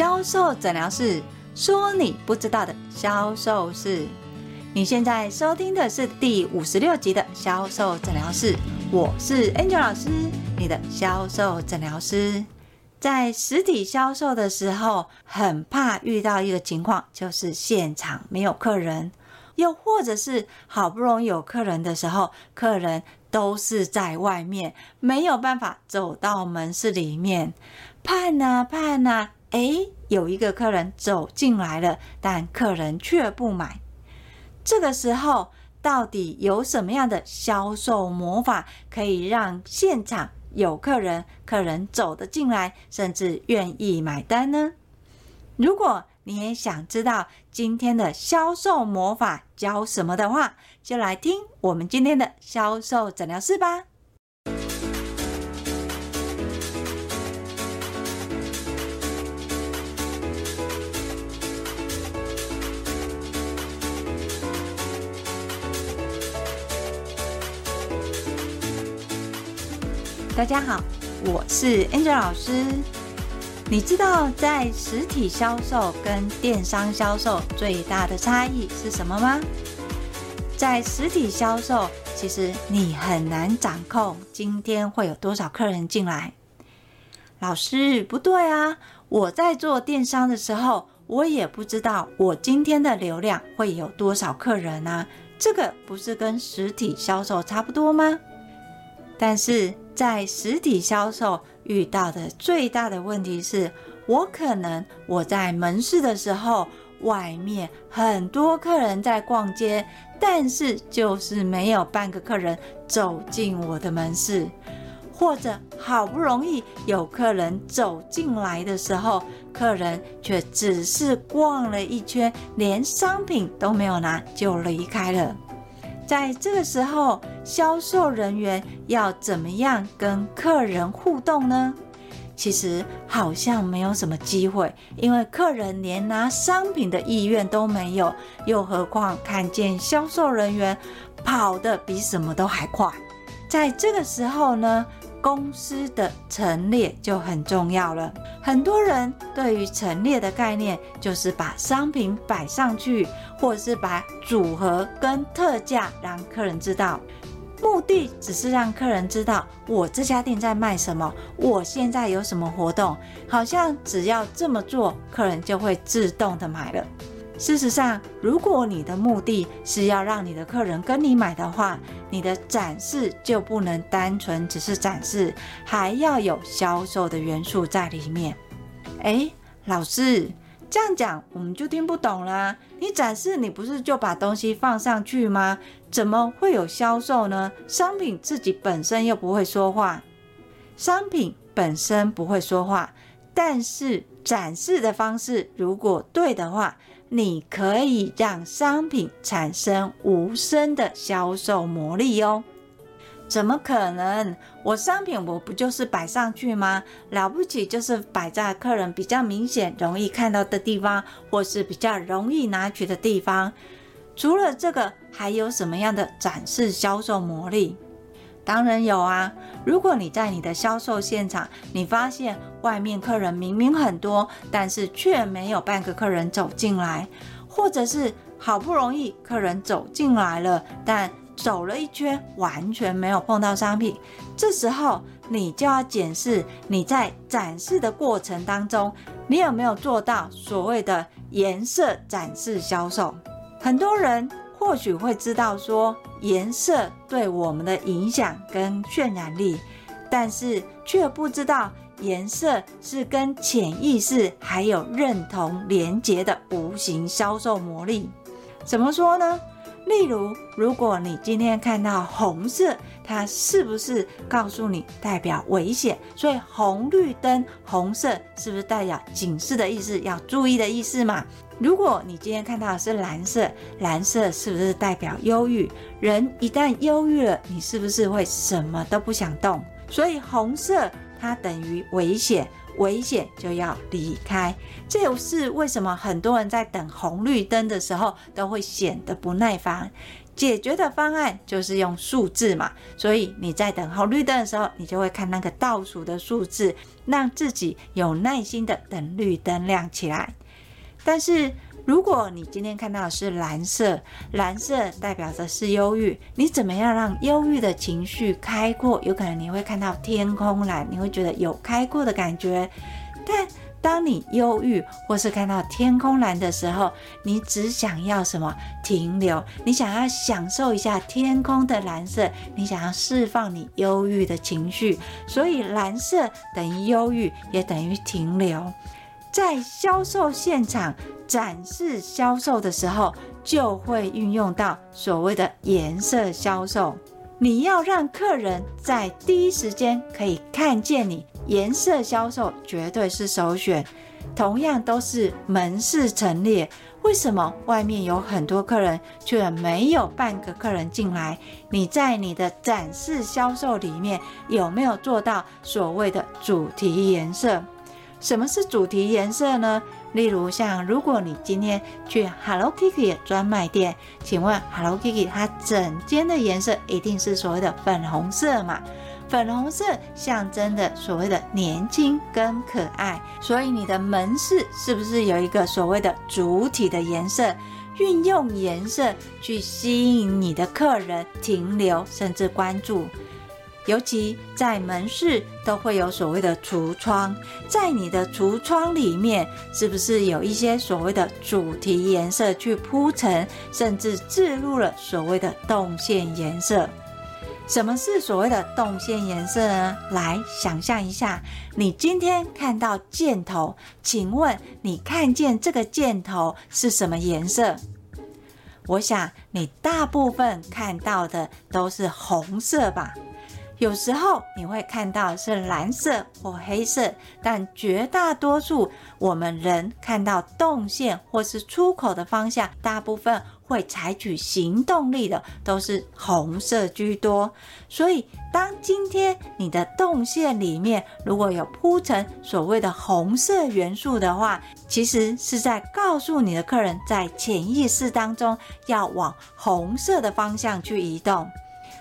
销售诊疗室，说你不知道的销售事。你现在收听的是第五十六集的销售诊疗室，我是 Angel 老师，你的销售诊疗师。在实体销售的时候，很怕遇到一个情况，就是现场没有客人，又或者是好不容易有客人的时候，客人都是在外面，没有办法走到门市里面，盼啊盼啊，诶，有一个客人走进来了，但客人却不买。这个时候，到底有什么样的销售魔法，可以让现场有客人，客人走得进来，甚至愿意买单呢？如果你也想知道今天的销售魔法教什么的话，就来听我们今天的销售诊疗室吧。大家好，我是 Angel 老师。你知道在实体销售跟电商销售最大的差异是什么吗？在实体销售，其实你很难掌控今天会有多少客人进来。老师，不对啊！我在做电商的时候，我也不知道我今天的流量会有多少客人啊。这个不是跟实体销售差不多吗？但是在实体销售遇到的最大的问题是，我可能我在门市的时候，外面很多客人在逛街，但是就是没有半个客人走进我的门市，或者好不容易有客人走进来的时候，客人却只是逛了一圈，连商品都没有拿就离开了。在这个时候，销售人员要怎么样跟客人互动呢？其实好像没有什么机会，因为客人连拿商品的意愿都没有，又何况看见销售人员跑得比什么都还快。在这个时候呢，公司的陈列就很重要了。很多人对于陈列的概念，就是把商品摆上去，或者是把组合跟特价让客人知道，目的只是让客人知道我这家店在卖什么，我现在有什么活动，好像只要这么做，客人就会自动的买了。事实上，如果你的目的是要让你的客人跟你买的话，你的展示就不能单纯只是展示，还要有销售的元素在里面。诶，老师，这样讲我们就听不懂啦。你展示，你不是就把东西放上去吗？怎么会有销售呢？商品自己本身又不会说话，商品本身不会说话，但是展示的方式如果对的话。你可以让商品产生无声的销售魔力哦。怎么可能？我商品我不就是摆上去吗？了不起就是摆在客人比较明显、容易看到的地方，或是比较容易拿取的地方。除了这个，还有什么样的展示销售魔力？当然有啊！如果你在你的销售现场，你发现外面客人明明很多，但是却没有半个客人走进来，或者是好不容易客人走进来了，但走了一圈完全没有碰到商品，这时候你就要检视你在展示的过程当中，你有没有做到所谓的颜色展示销售。很多人或许会知道说，颜色对我们的影响跟渲染力，但是却不知道颜色是跟潜意识还有认同连结的无形销售魔力。怎么说呢？例如，如果你今天看到红色，它是不是告诉你代表危险？所以红绿灯，红色是不是代表警示的意思，要注意的意思嘛？如果你今天看到的是蓝色，蓝色是不是代表忧郁？人一旦忧郁了，你是不是会什么都不想动？所以红色它等于危险。危险就要离开，这也是为什么很多人在等红绿灯的时候都会显得不耐烦。解决的方案就是用数字嘛，所以你在等红绿灯的时候，你就会看那个倒数的数字，让自己有耐心的等绿灯亮起来。但是如果你今天看到的是蓝色，蓝色代表的是忧郁，你怎么样让忧郁的情绪开阔？有可能你会看到天空蓝，你会觉得有开阔的感觉，但。当你忧郁或是看到天空蓝的时候，你只想要什么？停留。你想要享受一下天空的蓝色，你想要释放你忧郁的情绪。所以蓝色等于忧郁，也等于停留。在销售现场展示销售的时候，就会运用到所谓的颜色销售。你要让客人在第一时间可以看见你。颜色销售绝对是首选，同样都是门市陈列，为什么外面有很多客人，却没有半个客人进来？你在你的展示销售里面有没有做到所谓的主题颜色？什么是主题颜色呢？例如像如果你今天去 Hello Kitty 专卖店，请问 Hello Kitty 它整间的颜色一定是所谓的粉红色嘛？粉红色象征的所谓的年轻跟可爱，所以你的门市是不是有一个所谓的主体的颜色？运用颜色去吸引你的客人停留甚至关注。尤其在门市都会有所谓的橱窗，在你的橱窗里面是不是有一些所谓的主题颜色去铺陈，甚至置入了所谓的动线颜色？什么是所谓的动线颜色呢？来想象一下，你今天看到箭头，请问你看见这个箭头是什么颜色？我想你大部分看到的都是红色吧。有时候你会看到是蓝色或黑色，但绝大多数我们人看到动线或是出口的方向，大部分会采取行动力的都是红色居多。所以，当今天你的动线里面如果有铺成所谓的红色元素的话，其实是在告诉你的客人，在潜意识当中要往红色的方向去移动。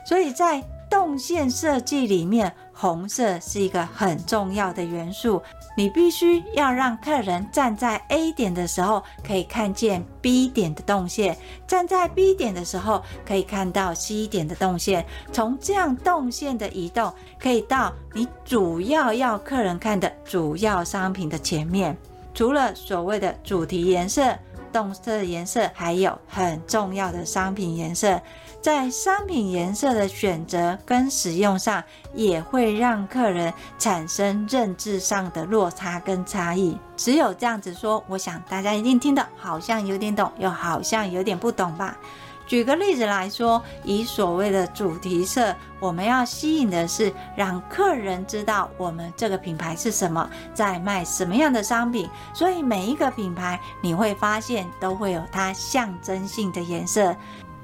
所以在动线设计里面，红色是一个很重要的元素。你必须要让客人站在 A 点的时候，可以看见 B 点的动线；站在 B 点的时候，可以看到 C 点的动线。从这样动线的移动，可以到你主要要客人看的主要商品的前面。除了所谓的主题颜色。动色颜色还有很重要的商品颜色，在商品颜色的选择跟使用上，也会让客人产生认知上的落差跟差异。只有这样子说，我想大家一定听得好像有点懂，又好像有点不懂吧。举个例子来说，以所谓的主题色，我们要吸引的是让客人知道我们这个品牌是什么，在卖什么样的商品。所以每一个品牌，你会发现都会有它象征性的颜色。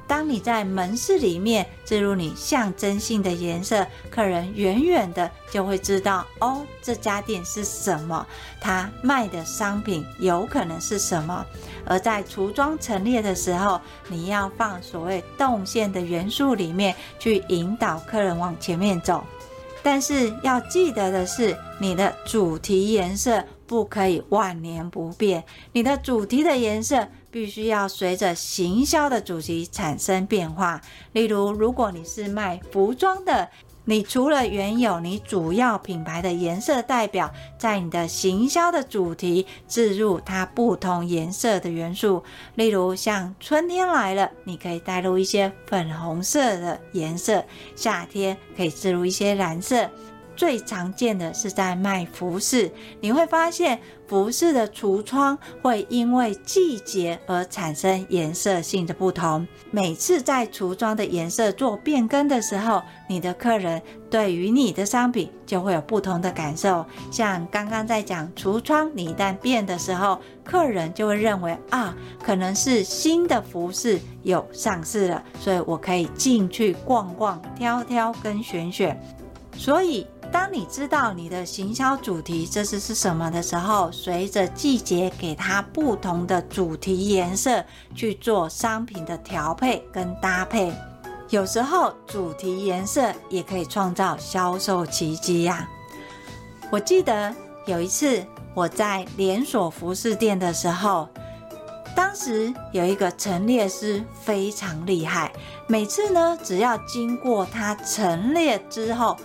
当你在门市里面置入你象征性的颜色，客人远远的就会知道哦，这家店是什么，他卖的商品有可能是什么。而在橱窗陈列的时候，你要放所谓动线的元素里面去引导客人往前面走。但是要记得的是，你的主题颜色不可以万年不变，你的主题的颜色。必须要随着行销的主题产生变化。例如，如果你是卖服装的，你除了原有你主要品牌的颜色代表，在你的行销的主题置入它不同颜色的元素。例如，像春天来了，你可以带入一些粉红色的颜色；夏天可以置入一些蓝色。最常见的是在卖服饰，你会发现服饰的橱窗会因为季节而产生颜色性的不同。每次在橱窗的颜色做变更的时候，你的客人对于你的商品就会有不同的感受。像刚刚在讲橱窗，你一旦变的时候，客人就会认为啊，可能是新的服饰有上市了，所以我可以进去逛逛、挑挑跟选选。所以。当你知道你的行销主题这次是什么的时候，随着季节给它不同的主题颜色去做商品的调配跟搭配。有时候主题颜色也可以创造销售奇迹呀。我记得有一次我在连锁服饰店的时候，当时有一个陈列师非常厉害，每次呢只要经过他陈列之后。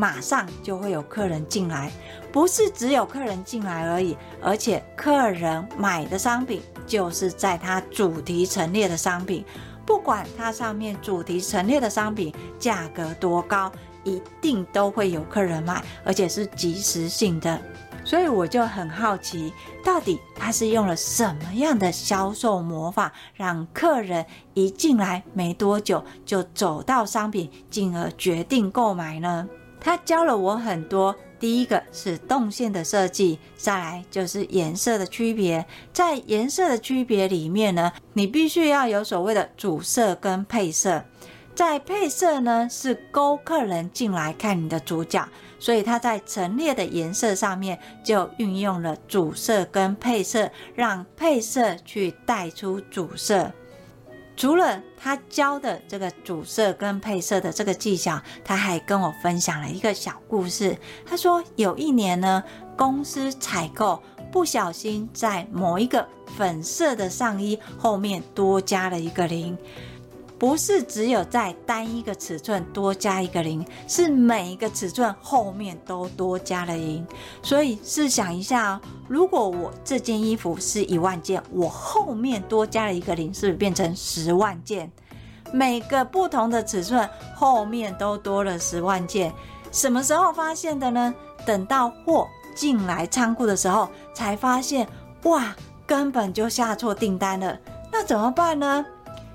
马上就会有客人进来，不是只有客人进来而已，而且客人买的商品就是在他主题陈列的商品，不管它上面主题陈列的商品价格多高，一定都会有客人买，而且是即时性的。所以我就很好奇，到底他是用了什么样的销售魔法，让客人一进来没多久就走到商品，进而决定购买呢？他教了我很多，第一个是动线的设计，再来就是颜色的区别。在颜色的区别里面呢，你必须要有所谓的主色跟配色。在配色呢，是勾客人进来看你的主角，所以他在陈列的颜色上面就运用了主色跟配色，让配色去带出主色。除了他教的这个主色跟配色的这个技巧，他还跟我分享了一个小故事。他说有一年呢，公司采购不小心在某一个粉色的上衣后面多加了一个零。不是只有在单一个尺寸多加一个零，是每一个尺寸后面都多加了零。所以试想一下哦，如果我这件衣服是一万件，我后面多加了一个零，是不是变成十万件？每个不同的尺寸后面都多了十万件。什么时候发现的呢？等到货进来仓库的时候，才发现哇，根本就下错订单了。那怎么办呢？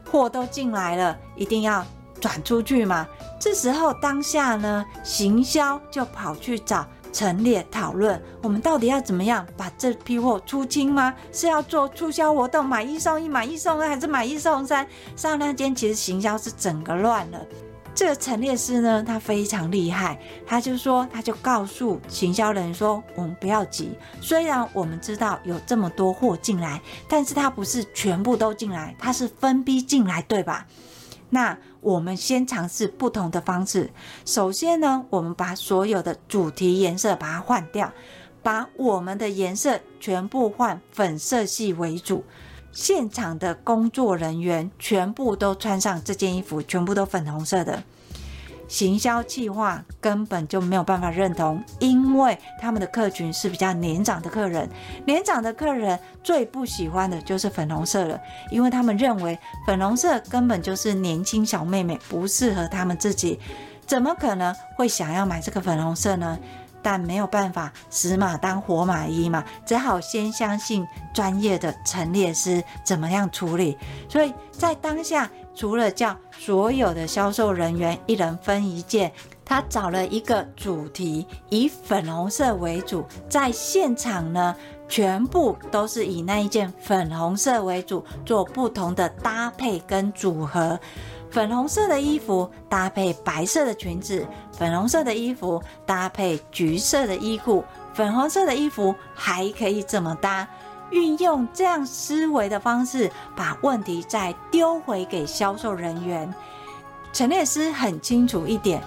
货都进来了，一定要转出去嘛。这时候当下呢，行销就跑去找陈列讨论，我们到底要怎么样把这批货出清吗？是要做促销活动，买一送一、买一送二，还是买一送三？刹那间，其实行销是整个乱了。这个陈列师呢，他非常厉害，他就说，他就告诉行销人说，我们不要急，虽然我们知道有这么多货进来，但是它不是全部都进来，它是分批进来，对吧？那我们先尝试不同的方式。首先呢，我们把所有的主题颜色把它换掉，把我们的颜色全部换粉色系为主。现场的工作人员全部都穿上这件衣服，全部都粉红色的。行销计划根本就没有办法认同，因为他们的客群是比较年长的客人，年长的客人最不喜欢的就是粉红色了，因为他们认为粉红色根本就是年轻小妹妹，不适合他们自己，怎么可能会想要买这个粉红色呢？但没有办法，死马当活马医嘛，只好先相信专业的陈列师怎么样处理。所以在当下，除了叫所有的销售人员一人分一件，他找了一个主题，以粉红色为主，在现场呢，全部都是以那一件粉红色为主，做不同的搭配跟组合。粉红色的衣服搭配白色的裙子，粉红色的衣服搭配橘色的衣裤，粉红色的衣服还可以怎么搭？运用这样思维的方式，把问题再丢回给销售人员。陈列师很清楚一点。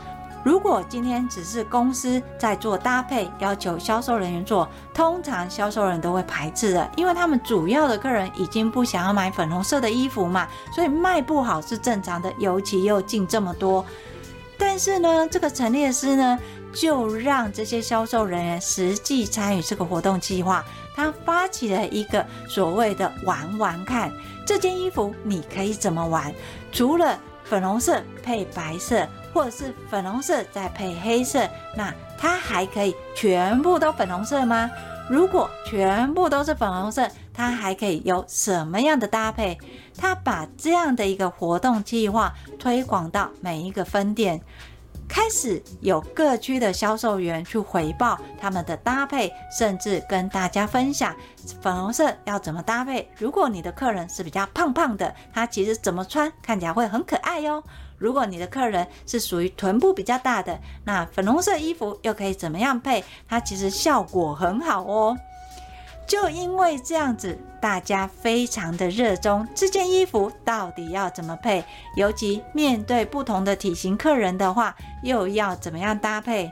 如果今天只是公司在做搭配，要求销售人员做，通常销售人都会排斥的，因为他们主要的客人已经不想要买粉红色的衣服嘛，所以卖不好是正常的，尤其又进这么多。但是呢，这个陈列师呢，就让这些销售人员实际参与这个活动计划，他发起了一个所谓的“玩玩看”，这件衣服你可以怎么玩？除了粉红色配白色。或者是粉红色再配黑色，那它还可以全部都粉红色吗？如果全部都是粉红色，它还可以有什么样的搭配？他把这样的一个活动计划推广到每一个分店，开始有各区的销售员去回报他们的搭配，甚至跟大家分享粉红色要怎么搭配。如果你的客人是比较胖胖的，他其实怎么穿看起来会很可爱哟。如果你的客人是属于臀部比较大的，那粉红色衣服又可以怎么样配？它其实效果很好哦。就因为这样子，大家非常的热衷这件衣服到底要怎么配？尤其面对不同的体型客人的话，又要怎么样搭配？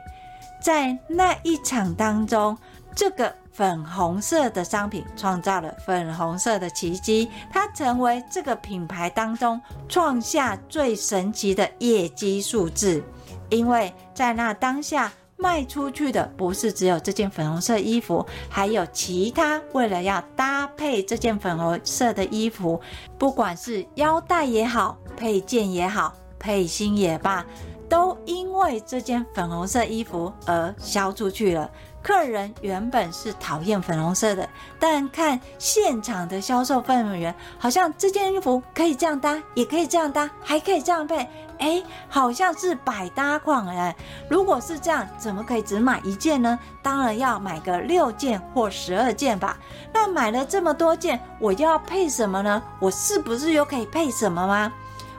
在那一场当中，这个粉红色的商品创造了粉红色的奇迹，它成为这个品牌当中创下最神奇的业绩数字，因为在那当下。卖出去的不是只有这件粉红色衣服，还有其他为了要搭配这件粉红色的衣服，不管是腰带也好，配件也好，配心也罢，都因为这件粉红色衣服而销出去了。客人原本是讨厌粉红色的，但看现场的销售氛围，好像这件衣服可以这样搭，也可以这样搭，还可以这样配，哎，好像是百搭款哎。如果是这样，怎么可以只买一件呢？当然要买个六件或十二件吧。那买了这么多件，我要配什么呢？我是不是又可以配什么吗？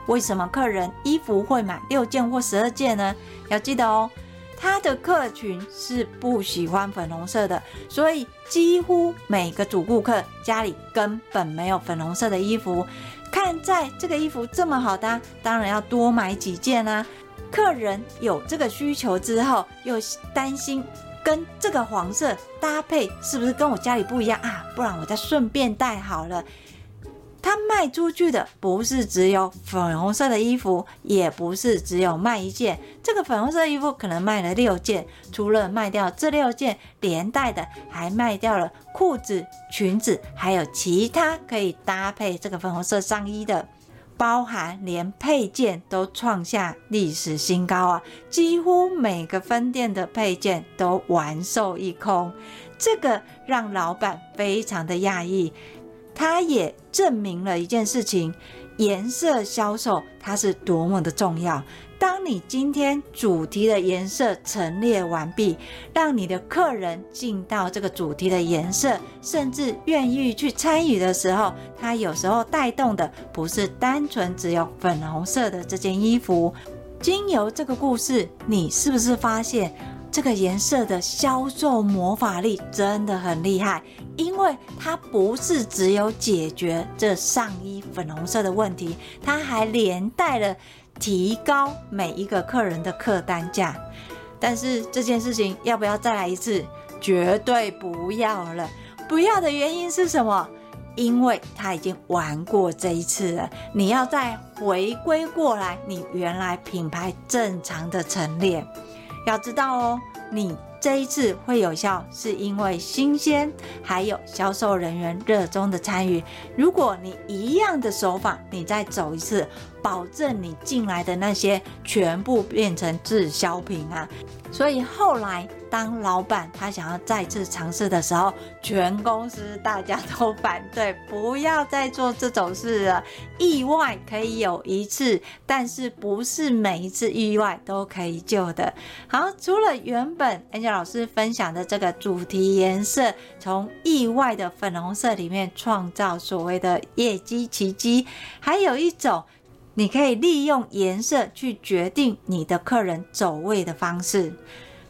为什么客人衣服会买六件或十二件呢？要记得哦。他的客群是不喜欢粉红色的，所以几乎每个主顾客家里根本没有粉红色的衣服。看在这个衣服这么好搭，当然要多买几件啦、客人有这个需求之后，又担心跟这个黄色搭配是不是跟我家里不一样啊？不然我再顺便带好了。他卖出去的不是只有粉红色的衣服，也不是只有卖一件。这个粉红色衣服可能卖了六件，除了卖掉这六件，连带的还卖掉了裤子、裙子，还有其他可以搭配这个粉红色上衣的，包含连配件都创下历史新高啊！几乎每个分店的配件都完售一空，这个让老板非常的讶异。它也证明了一件事情：颜色销售它是多么的重要。当你今天主题的颜色陈列完毕，让你的客人进到这个主题的颜色，甚至愿意去参与的时候，它有时候带动的不是单纯只有粉红色的这件衣服。经由这个故事，你是不是发现？这个颜色的销售魔法力真的很厉害，因为它不是只有解决这上衣粉红色的问题，它还连带了提高每一个客人的客单价。但是这件事情要不要再来一次？绝对不要了！不要的原因是什么？因为他已经玩过这一次了，你要再回归过来，你原来品牌正常的陈列。要知道哦，你这一次会有效，是因为新鲜，还有销售人员热衷的参与。如果你一样的手法，你再走一次，保证你进来的那些全部变成滞销品啊！所以后来，当老板他想要再次尝试的时候，全公司大家都反对，不要再做这种事了。意外可以有一次，但是不是每一次意外都可以救的。好，除了原本 Angel 老师分享的这个主题颜色，从意外的粉红色里面创造所谓的业绩奇迹，还有一种。你可以利用颜色去决定你的客人走位的方式。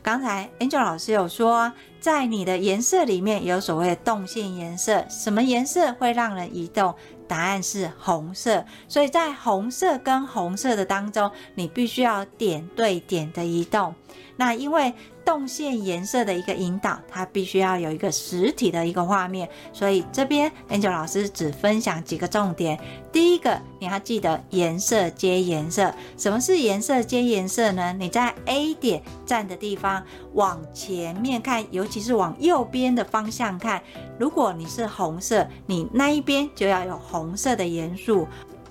刚才 Angel 老师有说，在你的颜色里面有所谓的动线颜色，什么颜色会让人移动？答案是红色。所以在红色跟红色的当中，你必须要点对点的移动。那因为动线颜色的一个引导，它必须要有一个实体的一个画面，所以这边 Angel 老师只分享几个重点。第一个，你要记得颜色接颜色。什么是颜色接颜色呢？你在 A 点站的地方往前面看，尤其是往右边的方向看，如果你是红色，你那一边就要有红色的元素。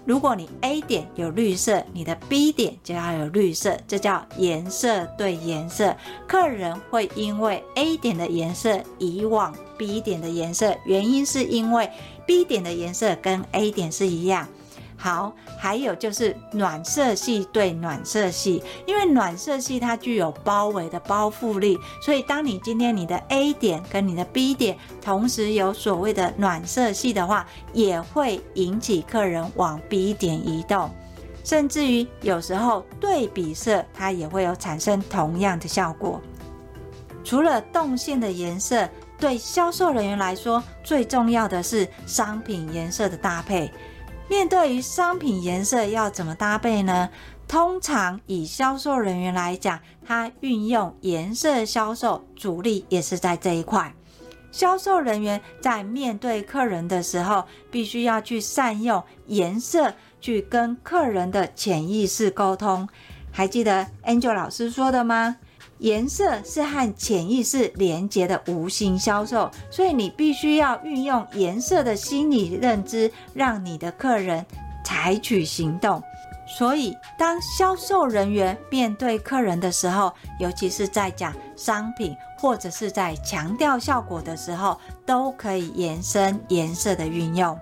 如果你 A 点有绿色，你的 B 点就要有绿色，这叫颜色对颜色。客人会因为 A 点的颜色移往 B 点的颜色，原因是因为 B 点的颜色跟 A 点是一样。好，还有就是暖色系对暖色系，因为暖色系它具有包围的包覆力，所以当你今天你的 A 点跟你的 B 点同时有所谓的暖色系的话，也会引起客人往 B 点移动。甚至于有时候对比色，它也会有产生同样的效果。除了动线的颜色，对销售人员来说，最重要的是商品颜色的搭配。面对于商品颜色要怎么搭配呢？通常以销售人员来讲，他运用颜色销售主力也是在这一块。销售人员在面对客人的时候，必须要去善用颜色去跟客人的潜意识沟通。还记得 Angel 老师说的吗？颜色是和潜意识连接的无形销售，所以你必须要运用颜色的心理认知，让你的客人采取行动。所以，当销售人员面对客人的时候，尤其是在讲商品或者是在强调效果的时候，都可以延伸颜色的运用。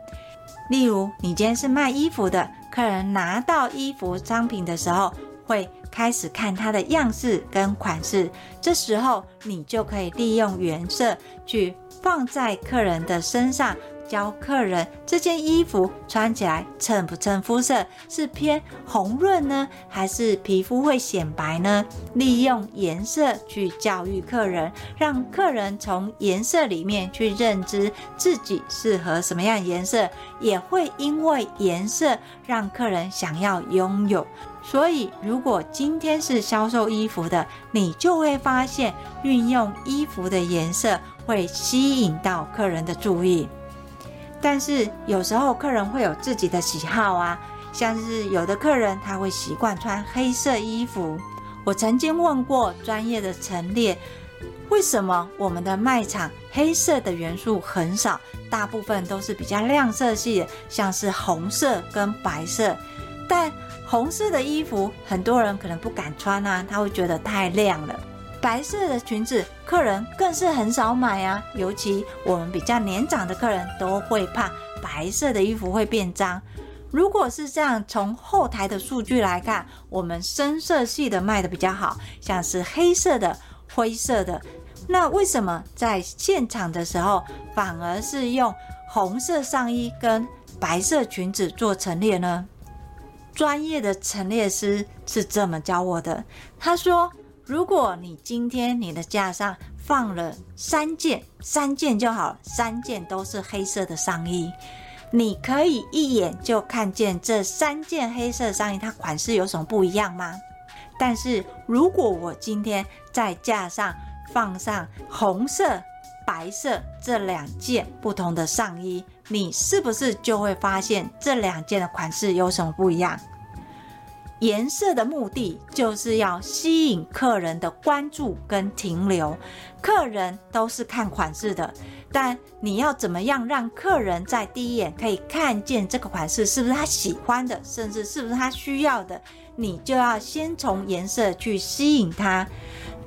例如，你今天是卖衣服的，客人拿到衣服商品的时候，会开始看它的样式跟款式，这时候你就可以利用原色去放在客人的身上。教客人这件衣服穿起来衬不衬肤色，是偏红润呢，还是皮肤会显白呢？利用颜色去教育客人，让客人从颜色里面去认知自己适合什么样颜色，也会因为颜色让客人想要拥有。所以，如果今天是销售衣服的，你就会发现运用衣服的颜色会吸引到客人的注意。但是有时候客人会有自己的喜好啊，像是有的客人他会习惯穿黑色衣服。我曾经问过专业的陈列，为什么我们的卖场黑色的元素很少，大部分都是比较亮色系的，像是红色跟白色。但红色的衣服很多人可能不敢穿啊，他会觉得太亮了。白色的裙子，客人更是很少买啊。尤其我们比较年长的客人都会怕白色的衣服会变脏。如果是这样，从后台的数据来看，我们深色系的卖的比较好，像是黑色的、灰色的。那为什么在现场的时候反而是用红色上衣跟白色裙子做陈列呢？专业的陈列师是这么教我的，他说。如果你今天你的架上放了三件，三件就好，三件都是黑色的上衣，你可以一眼就看见这三件黑色上衣它款式有什么不一样吗？但是如果我今天在架上放上红色、白色这两件不同的上衣，你是不是就会发现这两件的款式有什么不一样？颜色的目的就是要吸引客人的关注跟停留。客人都是看款式的，但你要怎么样让客人在第一眼可以看见这个款式是不是他喜欢的，甚至是不是他需要的？你就要先从颜色去吸引他。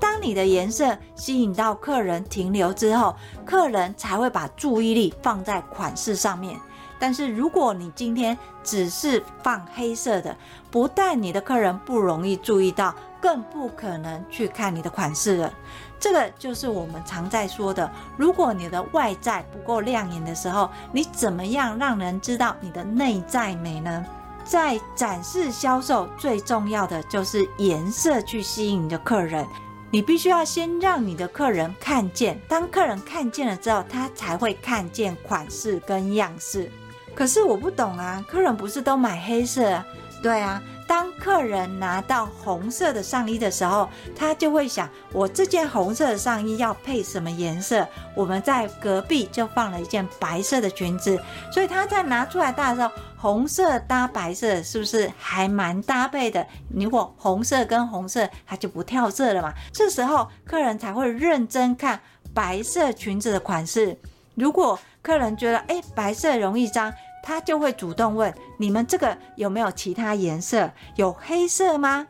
当你的颜色吸引到客人停留之后，客人才会把注意力放在款式上面。但是如果你今天只是放黑色的，不但你的客人不容易注意到，更不可能去看你的款式了。这个就是我们常在说的，如果你的外在不够亮眼的时候，你怎么样让人知道你的内在美呢？在展示销售最重要的就是颜色去吸引你的客人，你必须要先让你的客人看见，当客人看见了之后，他才会看见款式跟样式。可是我不懂啊，客人不是都买黑色？对啊，当客人拿到红色的上衣的时候，他就会想，我这件红色的上衣要配什么颜色？我们在隔壁就放了一件白色的裙子，所以他在拿出来搭的时候，红色搭白色是不是还蛮搭配的？如果红色跟红色，它就不跳色了嘛。这时候客人才会认真看白色裙子的款式。如果客人觉得，哎，白色容易脏。他就会主动问，你们这个有没有其他颜色？有黑色吗？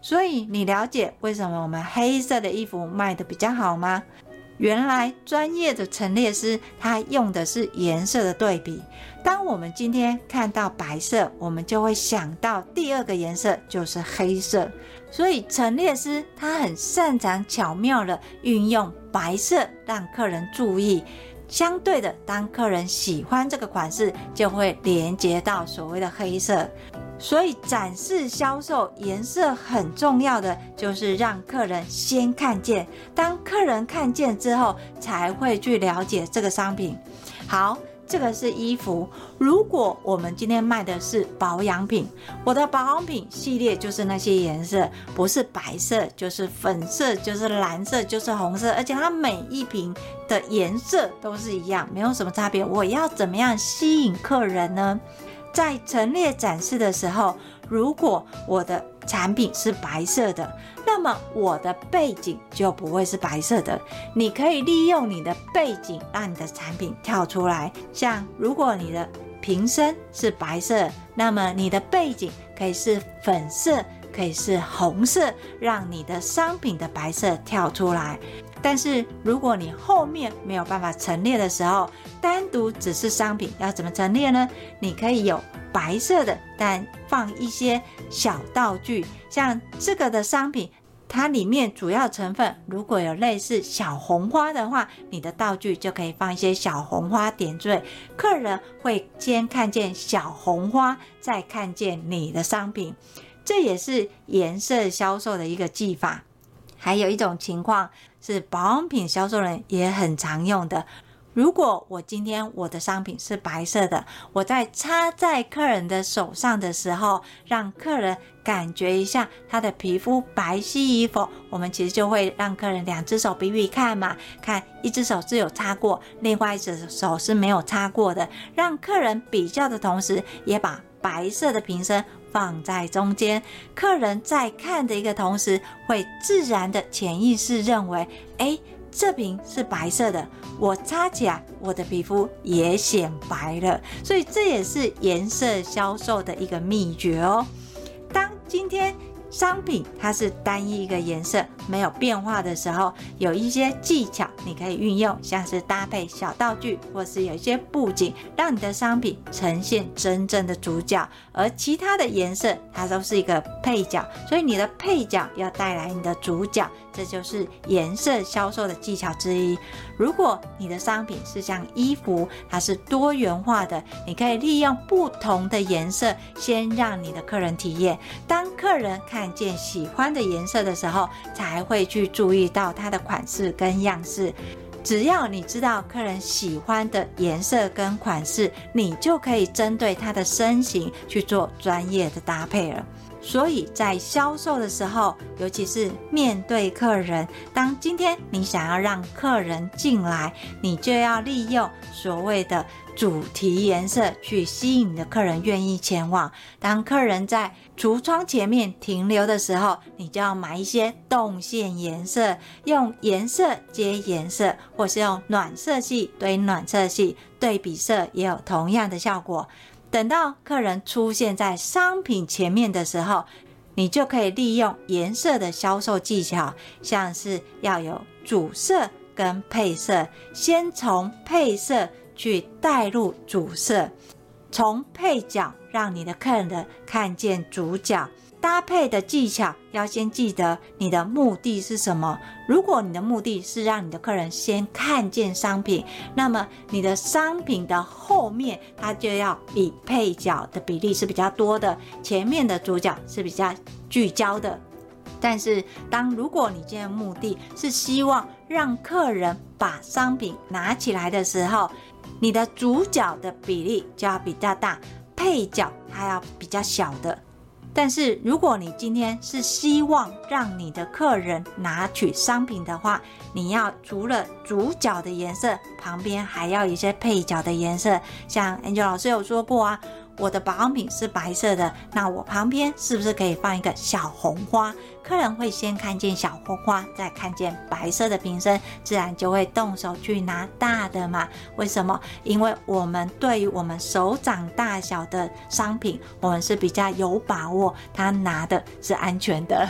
所以你了解为什么我们黑色的衣服卖得比较好吗？原来专业的陈列师他用的是颜色的对比。当我们今天看到白色，我们就会想到第二个颜色就是黑色。所以陈列师他很擅长巧妙地运用白色让客人注意。相对的，当客人喜欢这个款式，就会连接到所谓的黑色。所以展示销售颜色很重要的就是让客人先看见，当客人看见之后，才会去了解这个商品。好。这个是衣服。如果我们今天卖的是保养品，我的保养品系列就是那些颜色，不是白色就是粉色，就是蓝色，就是红色，而且它每一瓶的颜色都是一样，没有什么差别。我要怎么样吸引客人呢？在陈列展示的时候，如果我的产品是白色的，那么我的背景就不会是白色的。你可以利用你的背景，让你的产品跳出来。像如果你的瓶身是白色，那么你的背景可以是粉色，可以是红色，让你的商品的白色跳出来。但是如果你后面没有办法陈列的时候，单独只是商品要怎么陈列呢？你可以有白色的，但放一些小道具，像这个的商品，它里面主要成分如果有类似小红花的话，你的道具就可以放一些小红花点缀，客人会先看见小红花，再看见你的商品，这也是颜色销售的一个技法。还有一种情况。是保养品销售人也很常用的。如果我今天我的商品是白色的，我在插在客人的手上的时候，让客人感觉一下他的皮肤白皙与否，我们其实就会让客人两只手比比看嘛，看一只手是有擦过，另外一只手是没有擦过的，让客人比较的同时，也把白色的瓶身。放在中间，客人在看的一个同时，会自然的潜意识认为，诶，这瓶是白色的，我擦起来，我的皮肤也显白了。所以这也是颜色销售的一个秘诀哦。当今天。商品它是单一一个颜色，没有变化的时候，有一些技巧你可以运用，像是搭配小道具，或是有一些布景，让你的商品呈现真正的主角，而其他的颜色它都是一个配角，所以你的配角要带来你的主角。这就是颜色销售的技巧之一。如果你的商品是像衣服，它是多元化的，你可以利用不同的颜色，先让你的客人体验。当客人看见喜欢的颜色的时候，才会去注意到它的款式跟样式。只要你知道客人喜欢的颜色跟款式，你就可以针对他的身形去做专业的搭配了。所以在销售的时候，尤其是面对客人，当今天你想要让客人进来，你就要利用所谓的主题颜色去吸引你的客人愿意前往。当客人在橱窗前面停留的时候，你就要买一些动线颜色，用颜色接颜色，或是用暖色系堆暖色系，对比色也有同样的效果。等到客人出现在商品前面的时候，你就可以利用颜色的销售技巧，像是要有主色跟配色，先从配色去带入主色，从配角让你的客人看见主角。搭配的技巧要先记得你的目的是什么。如果你的目的是让你的客人先看见商品，那么你的商品的后面它就要比配角的比例是比较多的，前面的主角是比较聚焦的。但是，当如果你今天的目的是希望让客人把商品拿起来的时候，你的主角的比例就要比较大，配角还要比较小的。但是，如果你今天是希望让你的客人拿取商品的话，你要除了主角的颜色，旁边还要一些配角的颜色。像 Angel 老师有说过啊。我的保养品是白色的，那我旁边是不是可以放一个小红花？客人会先看见小红花，再看见白色的瓶身，自然就会动手去拿大的嘛？为什么？因为我们对于我们手掌大小的商品，我们是比较有把握，他拿的是安全的。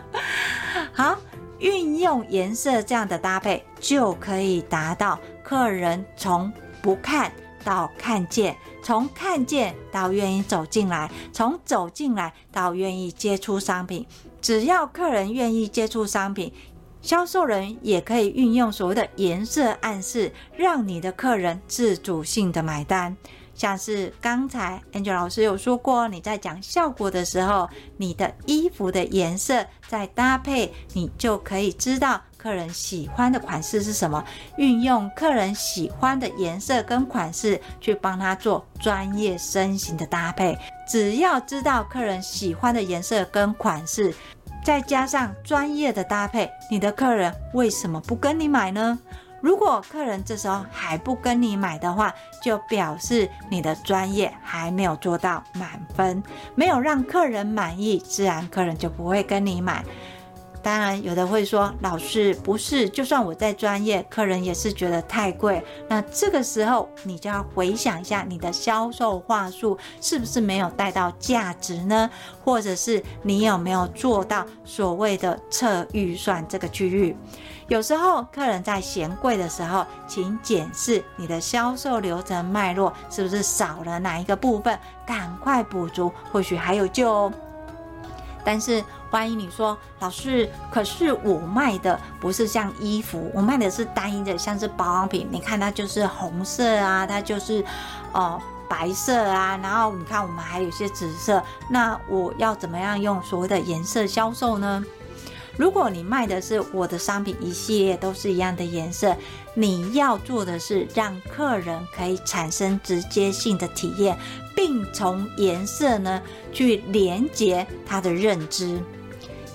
好，运用颜色这样的搭配，就可以达到客人从不看到看见。从看见到愿意走进来，从走进来到愿意接触商品，只要客人愿意接触商品，销售人也可以运用所谓的颜色暗示，让你的客人自主性的买单。像是刚才 Angel 老师有说过，你在讲效果的时候，你的衣服的颜色再搭配，你就可以知道客人喜欢的款式是什么，运用客人喜欢的颜色跟款式去帮他做专业身形的搭配。只要知道客人喜欢的颜色跟款式，再加上专业的搭配，你的客人为什么不跟你买呢？如果客人这时候还不跟你买的话，就表示你的专业还没有做到满分，没有让客人满意，自然客人就不会跟你买。当然，有的会说，老师不是，就算我再专业，客人也是觉得太贵。那这个时候，你就要回想一下，你的销售话术是不是没有带到价值呢？或者是你有没有做到所谓的测预算这个区域？有时候客人在嫌贵的时候，请检视你的销售流程脉络是不是少了哪一个部分，赶快补足，或许还有救哦。但是，万一你说老师，可是我卖的不是像衣服，我卖的是单一的，像是保养品。你看它就是红色啊，它就是哦、白色啊，然后你看我们还有一些紫色。那我要怎么样用所谓的颜色销售呢？如果你卖的是我的商品一系列都是一样的颜色，你要做的是让客人可以产生直接性的体验，并从颜色呢去连接他的认知。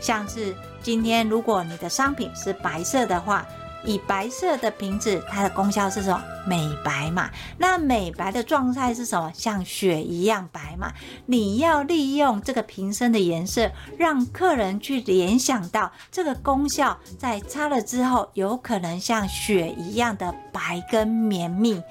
像是今天如果你的商品是白色的话。以白色的瓶子，它的功效是什么？美白嘛。那美白的状态是什么？像雪一样白嘛。你要利用这个瓶身的颜色，让客人去联想到这个功效，在擦了之后，有可能像雪一样的白跟绵密。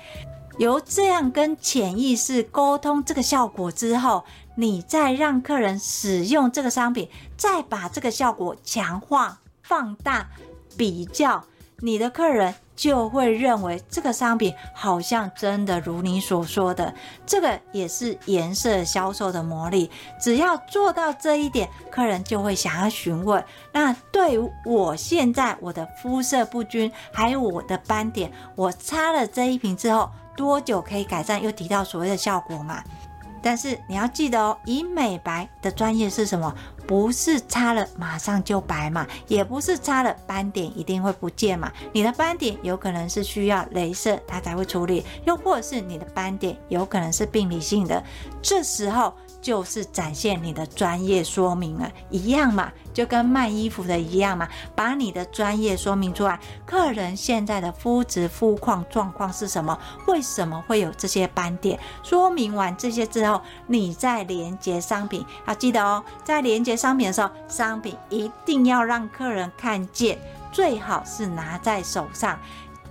由这样跟潜意识沟通这个效果之后，你再让客人使用这个商品，再把这个效果强化、放大、比较。你的客人就会认为这个商品好像真的如你所说的，这个也是颜色销售的魔力。只要做到这一点，客人就会想要询问。那对我现在我的肤色不均，还有我的斑点，我擦了这一瓶之后，多久可以改善？又提到所谓的效果嘛？但是你要记得哦，以美白的专业是什么？不是擦了马上就白嘛，也不是擦了斑点一定会不见嘛。你的斑点有可能是需要镭射它才会处理，又或者是你的斑点有可能是病理性的，这时候。就是展现你的专业说明了，一样嘛，就跟卖衣服的一样嘛，把你的专业说明出来。客人现在的肤质、肤况状况是什么？为什么会有这些斑点？说明完这些之后，你再连接商品，要记得哦，在连接商品的时候，商品一定要让客人看见，最好是拿在手上，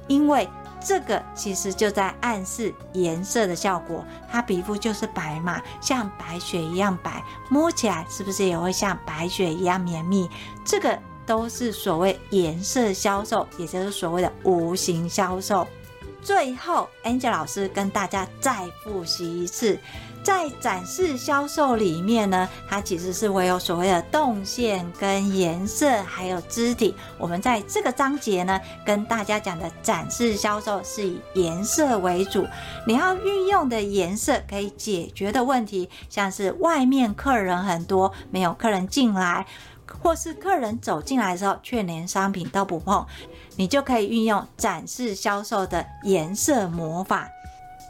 因为。这个其实就在暗示颜色的效果，它皮肤就是白嘛，像白雪一样白，摸起来是不是也会像白雪一样绵密？这个都是所谓颜色销售，也就是所谓的无形销售。最后，Angel 老师跟大家再复习一次。在展示销售里面呢，它其实是会有所谓的动线跟颜色，还有肢体。我们在这个章节呢，跟大家讲的展示销售是以颜色为主。你要运用的颜色可以解决的问题，像是外面客人很多，没有客人进来，或是客人走进来的时候却连商品都不碰，你就可以运用展示销售的颜色魔法。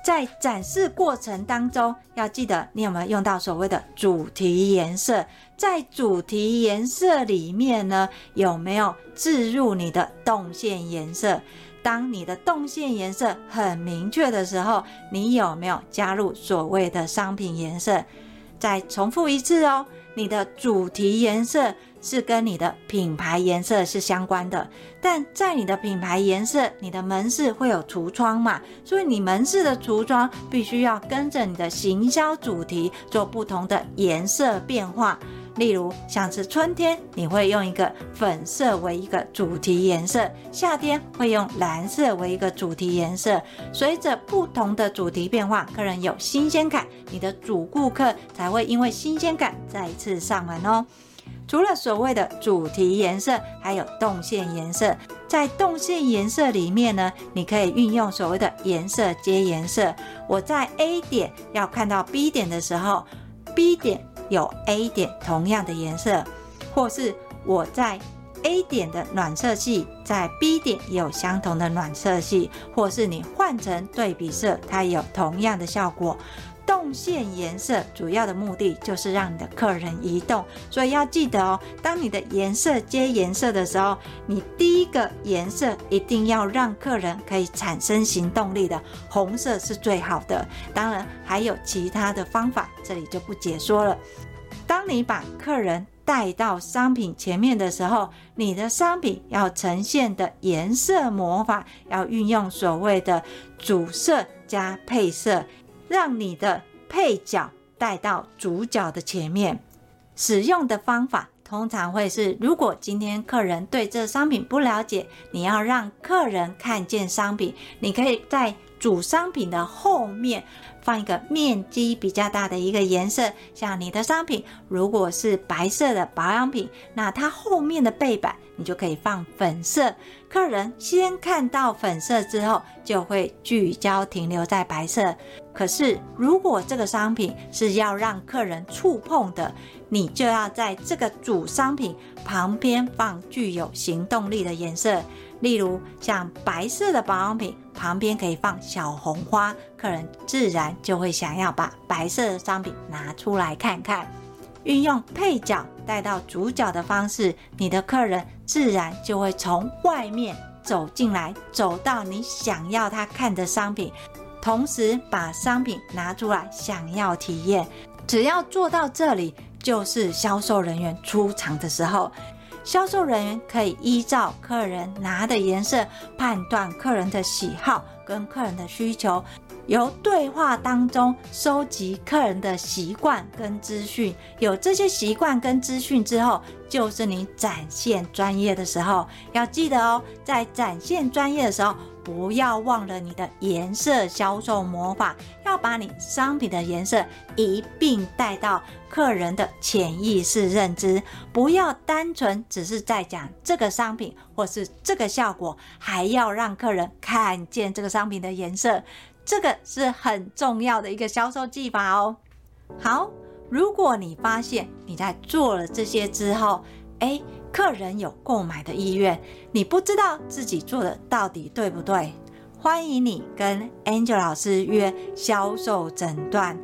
在展示过程当中，要记得你有没有用到所谓的主题颜色？在主题颜色里面呢，有没有置入你的动线颜色？当你的动线颜色很明确的时候，你有没有加入所谓的商品颜色？再重复一次哦，你的主题颜色。是跟你的品牌颜色是相关的，但在你的品牌颜色，你的门市会有橱窗嘛，所以你门市的橱窗必须要跟着你的行销主题做不同的颜色变化。例如，像是春天，你会用一个粉色为一个主题颜色；夏天会用蓝色为一个主题颜色。随着不同的主题变化，客人有新鲜感，你的主顾客才会因为新鲜感再次上门哦。除了所谓的主题颜色，还有动线颜色。在动线颜色里面呢，你可以运用所谓的颜色接颜色。我在 A 点要看到 B 点的时候，B 点有 A 点同样的颜色，或是我在 A 点的暖色系在 B 点也有相同的暖色系，或是你换成对比色，它也有同样的效果。动线颜色主要的目的就是让你的客人移动，所以要记得哦，当你的颜色接颜色的时候，你第一个颜色一定要让客人可以产生行动力的，红色是最好的。当然还有其他的方法，这里就不解说了。当你把客人带到商品前面的时候，你的商品要呈现的颜色魔法，要运用所谓的主色加配色。让你的配角带到主角的前面，使用的方法通常会是：如果今天客人对这商品不了解，你要让客人看见商品，你可以在主商品的后面放一个面积比较大的一个颜色，像你的商品如果是白色的保养品，那它后面的背板你就可以放粉色。客人先看到粉色之后，就会聚焦停留在白色。可是如果这个商品是要让客人触碰的，你就要在这个主商品旁边放具有行动力的颜色。例如，像白色的保养品旁边可以放小红花，客人自然就会想要把白色的商品拿出来看看。运用配角带到主角的方式，你的客人自然就会从外面走进来，走到你想要他看的商品，同时把商品拿出来想要体验。只要做到这里，就是销售人员出场的时候。销售人员可以依照客人拿的颜色判断客人的喜好跟客人的需求，由对话当中收集客人的习惯跟资讯。有这些习惯跟资讯之后，就是你展现专业的时候。要记得哦，在展现专业的时候。不要忘了你的颜色销售魔法，要把你商品的颜色一并带到客人的潜意识认知，不要单纯只是在讲这个商品或是这个效果，还要让客人看见这个商品的颜色，这个是很重要的一个销售技法哦。好，如果你发现你在做了这些之后，诶。客人有购买的意愿，你不知道自己做的到底对不对？欢迎你跟 Angel 老师约销售诊断。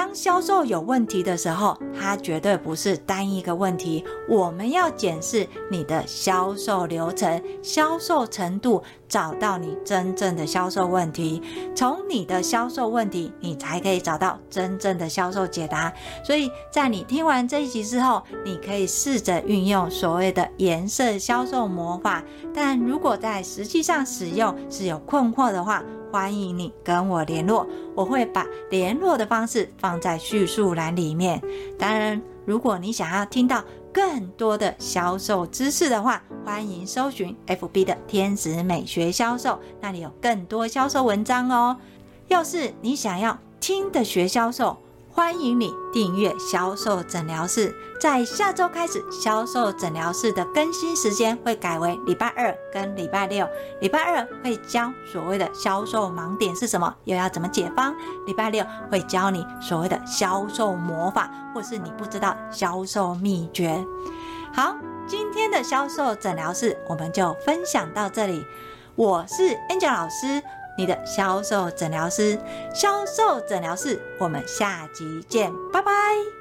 当销售有问题的时候，它绝对不是单一个问题。我们要检视你的销售流程、销售程度，找到你真正的销售问题。从你的销售问题，你才可以找到真正的销售解答。所以在你听完这一集之后，你可以试着运用所谓的颜色销售魔法。但如果在实际上使用是有困惑的话，欢迎你跟我联络，我会把联络的方式放在叙述栏里面。当然，如果你想要听到更多的销售知识的话，欢迎搜寻 FB 的天使美学销售，那里有更多销售文章哦。要是你想要听的学销售，欢迎你订阅销售诊疗室，在下周开始，销售诊疗室的更新时间会改为礼拜二跟礼拜六。礼拜二会教所谓的销售盲点是什么，又要怎么解方；礼拜六会教你所谓的销售魔法，或是你不知道销售秘诀。好，今天的销售诊疗室我们就分享到这里。我是 Angel 老师。你的销售诊疗师，销售诊疗室，我们下集见，拜拜。